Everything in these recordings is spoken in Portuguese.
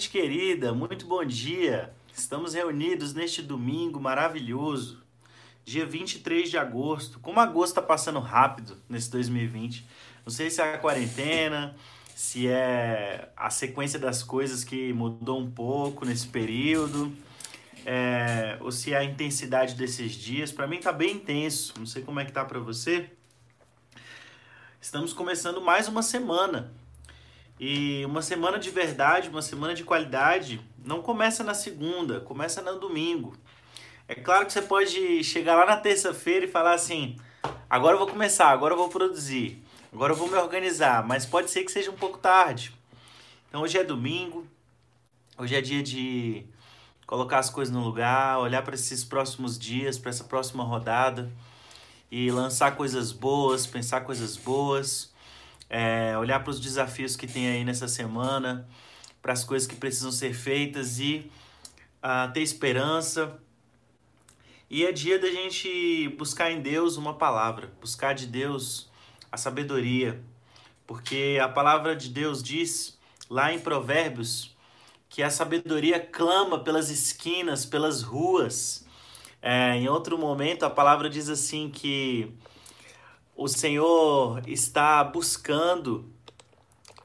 gente querida, muito bom dia. Estamos reunidos neste domingo maravilhoso, dia 23 de agosto. Como agosto está passando rápido nesse 2020. Não sei se é a quarentena, se é a sequência das coisas que mudou um pouco nesse período, é, ou se é a intensidade desses dias. Para mim tá bem intenso. Não sei como é que tá para você. Estamos começando mais uma semana e uma semana de verdade, uma semana de qualidade, não começa na segunda, começa no domingo. É claro que você pode chegar lá na terça-feira e falar assim: agora eu vou começar, agora eu vou produzir, agora eu vou me organizar, mas pode ser que seja um pouco tarde. Então hoje é domingo, hoje é dia de colocar as coisas no lugar, olhar para esses próximos dias, para essa próxima rodada e lançar coisas boas, pensar coisas boas é, olhar para os desafios que tem aí nessa semana, para as coisas que precisam ser feitas e uh, ter esperança. E é dia da gente buscar em Deus uma palavra, buscar de Deus a sabedoria, porque a palavra de Deus diz lá em Provérbios que a sabedoria clama pelas esquinas, pelas ruas. É, em outro momento, a palavra diz assim que o Senhor está buscando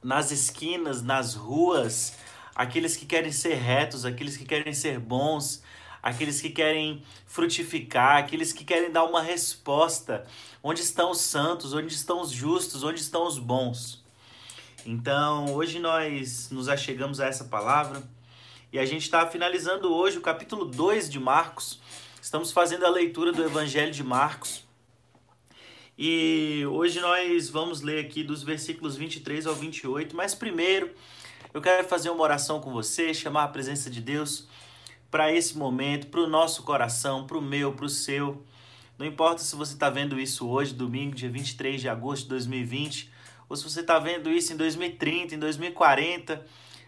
nas esquinas, nas ruas, aqueles que querem ser retos, aqueles que querem ser bons, aqueles que querem frutificar, aqueles que querem dar uma resposta. Onde estão os santos? Onde estão os justos? Onde estão os bons? Então, hoje nós nos achegamos a essa palavra e a gente está finalizando hoje o capítulo 2 de Marcos. Estamos fazendo a leitura do Evangelho de Marcos. E hoje nós vamos ler aqui dos versículos 23 ao 28, mas primeiro eu quero fazer uma oração com você, chamar a presença de Deus para esse momento, para o nosso coração, para o meu, para o seu. Não importa se você está vendo isso hoje, domingo, dia 23 de agosto de 2020, ou se você está vendo isso em 2030, em 2040.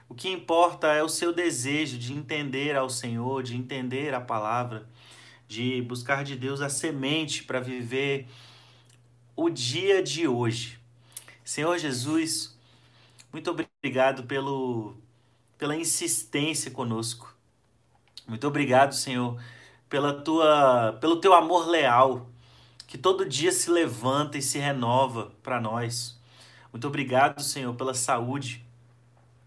O que importa é o seu desejo de entender ao Senhor, de entender a palavra, de buscar de Deus a semente para viver o dia de hoje. Senhor Jesus, muito obrigado pelo, pela insistência conosco. Muito obrigado, Senhor, pela tua, pelo teu amor leal, que todo dia se levanta e se renova para nós. Muito obrigado, Senhor, pela saúde.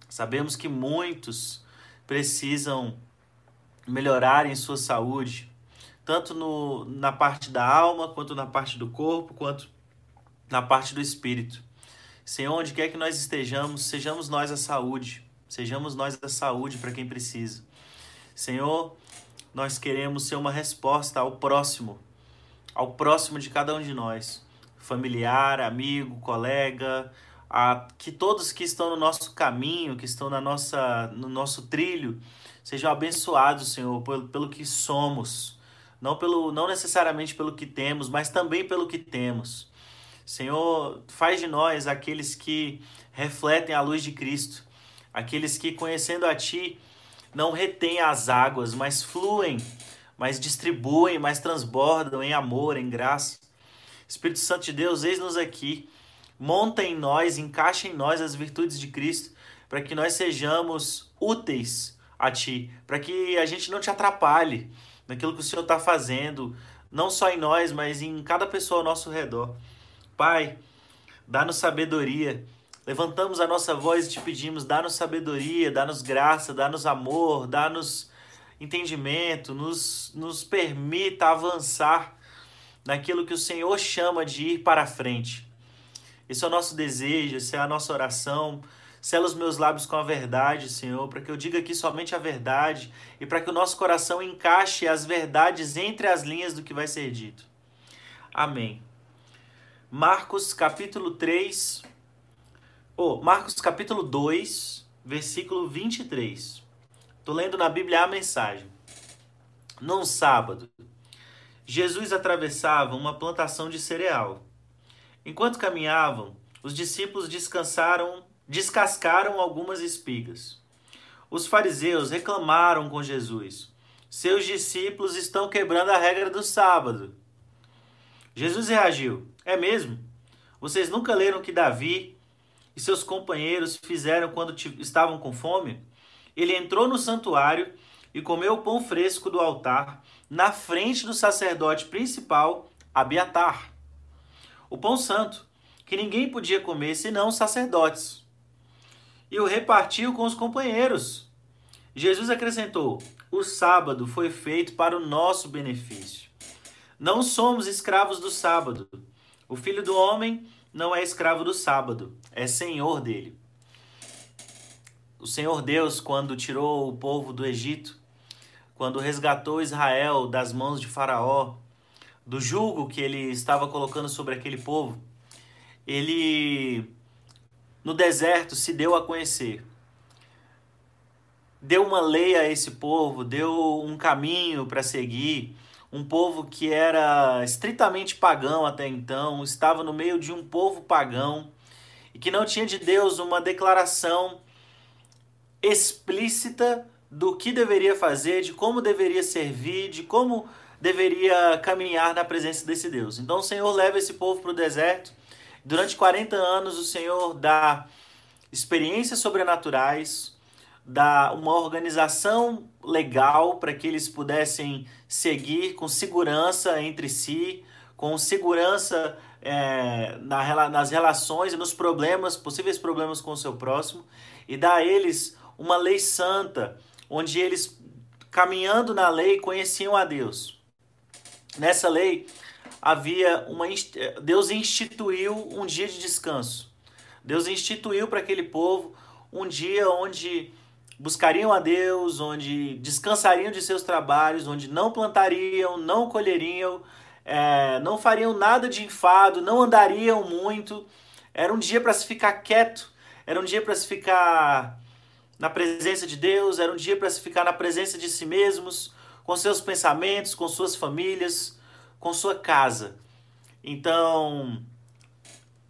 Sabemos que muitos precisam melhorar em sua saúde, tanto no, na parte da alma, quanto na parte do corpo, quanto na parte do espírito. Senhor, onde quer que nós estejamos, sejamos nós a saúde, sejamos nós a saúde para quem precisa. Senhor, nós queremos ser uma resposta ao próximo, ao próximo de cada um de nós, familiar, amigo, colega, a, que todos que estão no nosso caminho, que estão na nossa, no nosso trilho, sejam abençoados, Senhor, pelo, pelo que somos, não, pelo, não necessariamente pelo que temos, mas também pelo que temos. Senhor, faz de nós aqueles que refletem a luz de Cristo, aqueles que, conhecendo a Ti, não retêm as águas, mas fluem, mas distribuem, mas transbordam em amor, em graça. Espírito Santo de Deus, eis-nos aqui. Monta em nós, encaixa em nós as virtudes de Cristo, para que nós sejamos úteis a Ti, para que a gente não te atrapalhe naquilo que o Senhor está fazendo, não só em nós, mas em cada pessoa ao nosso redor. Pai, dá-nos sabedoria. Levantamos a nossa voz e te pedimos: dá-nos sabedoria, dá-nos graça, dá-nos amor, dá-nos entendimento, nos, nos permita avançar naquilo que o Senhor chama de ir para a frente. Esse é o nosso desejo, essa é a nossa oração. Sela os meus lábios com a verdade, Senhor, para que eu diga aqui somente a verdade e para que o nosso coração encaixe as verdades entre as linhas do que vai ser dito. Amém. Marcos capítulo 3, ou oh, Marcos capítulo 2, versículo 23. Estou lendo na Bíblia a mensagem. Num sábado, Jesus atravessava uma plantação de cereal. Enquanto caminhavam, os discípulos descansaram, descascaram algumas espigas. Os fariseus reclamaram com Jesus: Seus discípulos estão quebrando a regra do sábado. Jesus reagiu: É mesmo? Vocês nunca leram o que Davi e seus companheiros fizeram quando estavam com fome? ele entrou no santuário e comeu o pão fresco do altar na frente do sacerdote principal, Abiatar. O pão santo, que ninguém podia comer senão os sacerdotes. E o repartiu com os companheiros. Jesus acrescentou: O sábado foi feito para o nosso benefício. Não somos escravos do sábado. O filho do homem não é escravo do sábado, é senhor dele. O Senhor Deus, quando tirou o povo do Egito, quando resgatou Israel das mãos de Faraó, do jugo que ele estava colocando sobre aquele povo, ele no deserto se deu a conhecer. Deu uma lei a esse povo, deu um caminho para seguir. Um povo que era estritamente pagão até então, estava no meio de um povo pagão e que não tinha de Deus uma declaração explícita do que deveria fazer, de como deveria servir, de como deveria caminhar na presença desse Deus. Então o Senhor leva esse povo para o deserto. Durante 40 anos o Senhor dá experiências sobrenaturais, dá uma organização legal para que eles pudessem seguir com segurança entre si, com segurança é, na, nas relações e nos problemas, possíveis problemas com o seu próximo, e dá a eles uma lei santa, onde eles, caminhando na lei, conheciam a Deus. Nessa lei havia uma Deus instituiu um dia de descanso. Deus instituiu para aquele povo um dia onde buscariam a Deus, onde descansariam de seus trabalhos, onde não plantariam, não colheriam, é, não fariam nada de enfado, não andariam muito. Era um dia para se ficar quieto, era um dia para se ficar na presença de Deus, era um dia para se ficar na presença de si mesmos, com seus pensamentos, com suas famílias, com sua casa. Então,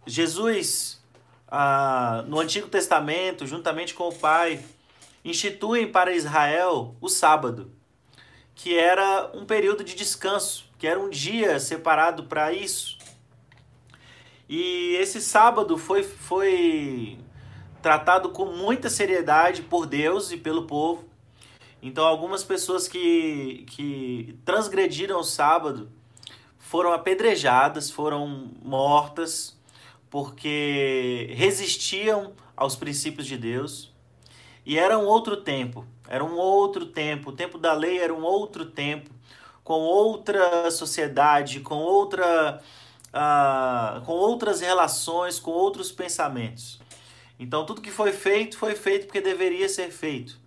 Jesus, ah, no Antigo Testamento, juntamente com o Pai, instituem para Israel o sábado, que era um período de descanso, que era um dia separado para isso. E esse sábado foi, foi tratado com muita seriedade por Deus e pelo povo. Então, algumas pessoas que, que transgrediram o sábado foram apedrejadas, foram mortas, porque resistiam aos princípios de Deus. E era um outro tempo, era um outro tempo. O tempo da lei era um outro tempo, com outra sociedade, com outra. Uh, com outras relações, com outros pensamentos. Então tudo que foi feito foi feito porque deveria ser feito.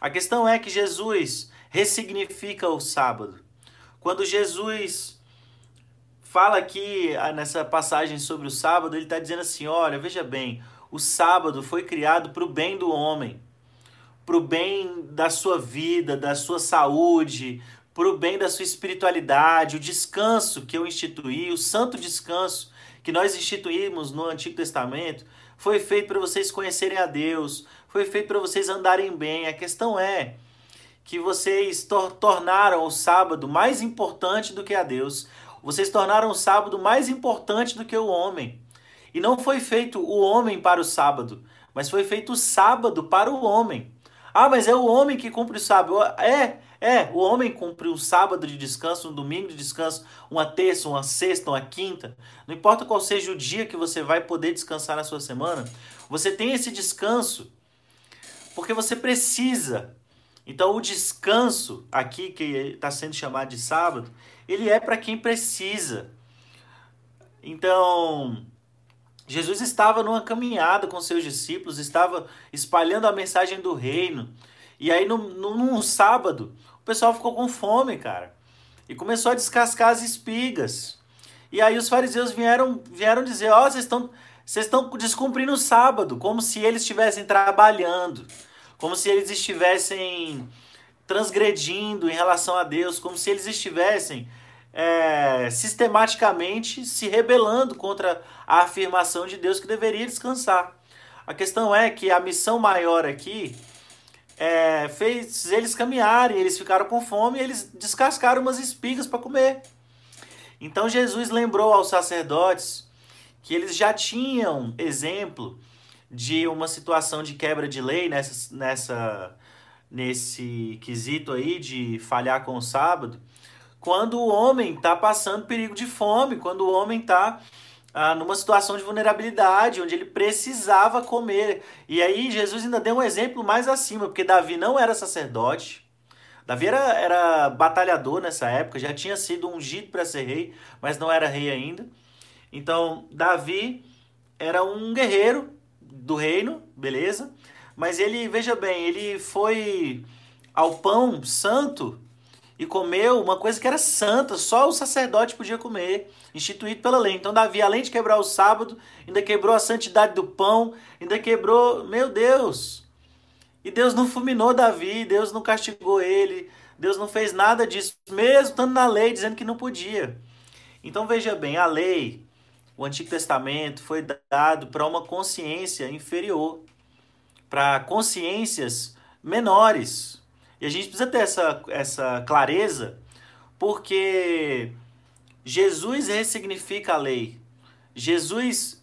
A questão é que Jesus ressignifica o sábado. Quando Jesus fala aqui ah, nessa passagem sobre o sábado, ele está dizendo assim: olha, veja bem, o sábado foi criado para o bem do homem, para o bem da sua vida, da sua saúde, para o bem da sua espiritualidade, o descanso que eu instituí, o santo descanso que nós instituímos no Antigo Testamento, foi feito para vocês conhecerem a Deus, foi feito para vocês andarem bem. A questão é que vocês tor tornaram o sábado mais importante do que a Deus. Vocês tornaram o sábado mais importante do que o homem. E não foi feito o homem para o sábado, mas foi feito o sábado para o homem. Ah, mas é o homem que cumpre o sábado. É, é, o homem cumpre um sábado de descanso, um domingo de descanso, uma terça, uma sexta, uma quinta. Não importa qual seja o dia que você vai poder descansar na sua semana, você tem esse descanso porque você precisa. Então, o descanso aqui, que está sendo chamado de sábado, ele é para quem precisa. Então, Jesus estava numa caminhada com seus discípulos, estava espalhando a mensagem do reino. E aí, no, num sábado, o pessoal ficou com fome, cara. E começou a descascar as espigas. E aí os fariseus vieram, vieram dizer, ó, oh, vocês estão vocês estão descumprindo o sábado, como se eles estivessem trabalhando, como se eles estivessem transgredindo em relação a Deus, como se eles estivessem é, sistematicamente se rebelando contra a afirmação de Deus que deveria descansar. A questão é que a missão maior aqui é, fez eles caminharem, eles ficaram com fome eles descascaram umas espigas para comer. Então Jesus lembrou aos sacerdotes que eles já tinham exemplo de uma situação de quebra de lei nessa, nessa nesse quesito aí de falhar com o sábado, quando o homem está passando perigo de fome, quando o homem está ah, numa situação de vulnerabilidade, onde ele precisava comer. E aí Jesus ainda deu um exemplo mais acima, porque Davi não era sacerdote, Davi era, era batalhador nessa época, já tinha sido ungido para ser rei, mas não era rei ainda. Então, Davi era um guerreiro do reino, beleza? Mas ele, veja bem, ele foi ao pão santo e comeu uma coisa que era santa, só o sacerdote podia comer, instituído pela lei. Então Davi, além de quebrar o sábado, ainda quebrou a santidade do pão, ainda quebrou, meu Deus. E Deus não fulminou Davi, Deus não castigou ele, Deus não fez nada disso, mesmo estando na lei dizendo que não podia. Então veja bem, a lei, o Antigo Testamento foi dado para uma consciência inferior, para consciências menores. E a gente precisa ter essa, essa clareza, porque Jesus ressignifica a lei. Jesus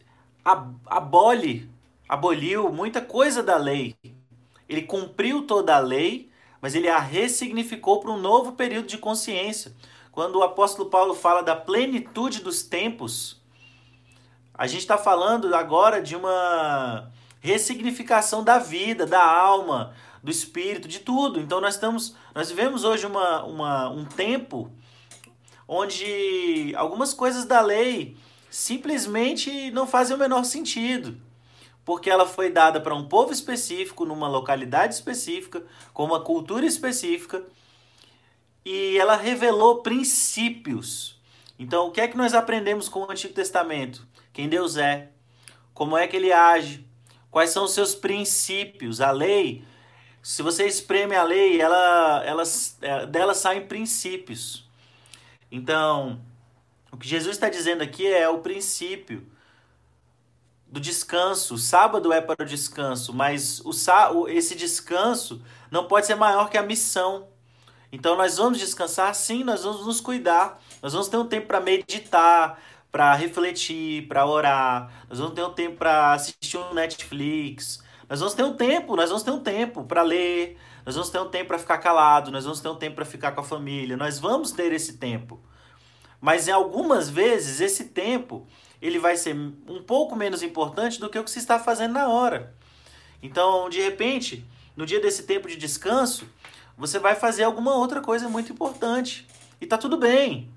abole, aboliu muita coisa da lei. Ele cumpriu toda a lei, mas ele a ressignificou para um novo período de consciência. Quando o apóstolo Paulo fala da plenitude dos tempos, a gente está falando agora de uma ressignificação da vida, da alma, do espírito, de tudo. Então nós estamos, nós vivemos hoje uma, uma, um tempo onde algumas coisas da lei simplesmente não fazem o menor sentido, porque ela foi dada para um povo específico, numa localidade específica, com uma cultura específica, e ela revelou princípios. Então, o que é que nós aprendemos com o Antigo Testamento? Quem Deus é, como é que ele age, quais são os seus princípios. A lei se você espreme a lei, ela, ela, é, dela saem princípios. Então, o que Jesus está dizendo aqui é o princípio do descanso. O sábado é para o descanso, mas o, esse descanso não pode ser maior que a missão. Então, nós vamos descansar, sim, nós vamos nos cuidar. Nós vamos ter um tempo para meditar, para refletir, para orar. Nós vamos ter um tempo para assistir um Netflix, nós vamos ter um tempo, nós vamos ter um tempo para ler, nós vamos ter um tempo para ficar calado, nós vamos ter um tempo para ficar com a família, nós vamos ter esse tempo. Mas em algumas vezes esse tempo ele vai ser um pouco menos importante do que o que se está fazendo na hora. Então, de repente, no dia desse tempo de descanso, você vai fazer alguma outra coisa muito importante. E tá tudo bem.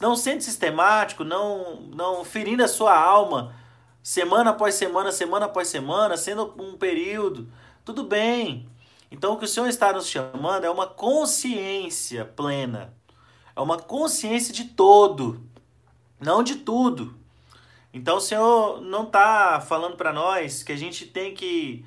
Não sendo sistemático, não, não ferindo a sua alma semana após semana, semana após semana, sendo um período, tudo bem. Então o que o Senhor está nos chamando é uma consciência plena. É uma consciência de todo, não de tudo. Então o Senhor não está falando para nós que a gente tem que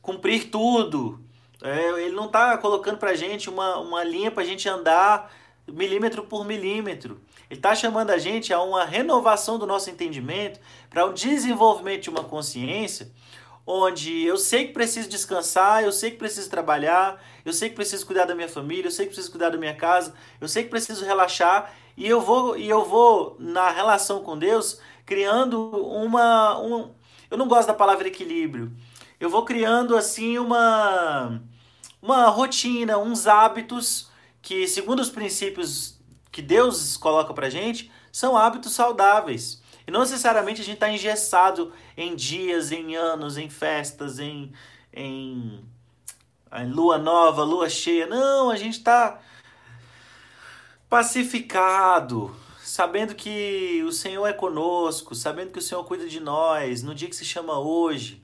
cumprir tudo. É, ele não está colocando para a gente uma, uma linha para a gente andar milímetro por milímetro. Ele está chamando a gente a uma renovação do nosso entendimento, para o um desenvolvimento de uma consciência, onde eu sei que preciso descansar, eu sei que preciso trabalhar, eu sei que preciso cuidar da minha família, eu sei que preciso cuidar da minha casa, eu sei que preciso relaxar e eu vou e eu vou na relação com Deus criando uma um, eu não gosto da palavra equilíbrio. Eu vou criando assim uma uma rotina, uns hábitos que segundo os princípios que Deus coloca pra gente são hábitos saudáveis. E não necessariamente a gente está engessado em dias, em anos, em festas, em, em, em lua nova, lua cheia. Não, a gente está pacificado, sabendo que o Senhor é conosco, sabendo que o Senhor cuida de nós no dia que se chama hoje.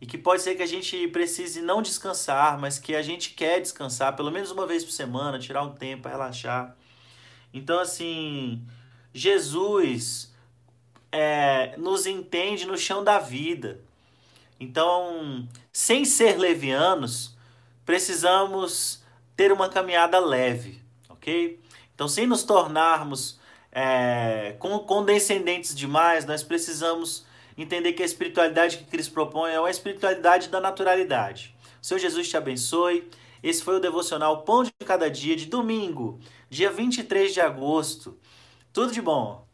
E que pode ser que a gente precise não descansar, mas que a gente quer descansar pelo menos uma vez por semana, tirar um tempo relaxar. Então, assim, Jesus é, nos entende no chão da vida. Então, sem ser levianos, precisamos ter uma caminhada leve, ok? Então, sem nos tornarmos é, condescendentes demais, nós precisamos entender que a espiritualidade que Cristo propõe é uma espiritualidade da naturalidade. O Senhor Jesus te abençoe. Esse foi o devocional Pão de Cada Dia de domingo, dia 23 de agosto. Tudo de bom!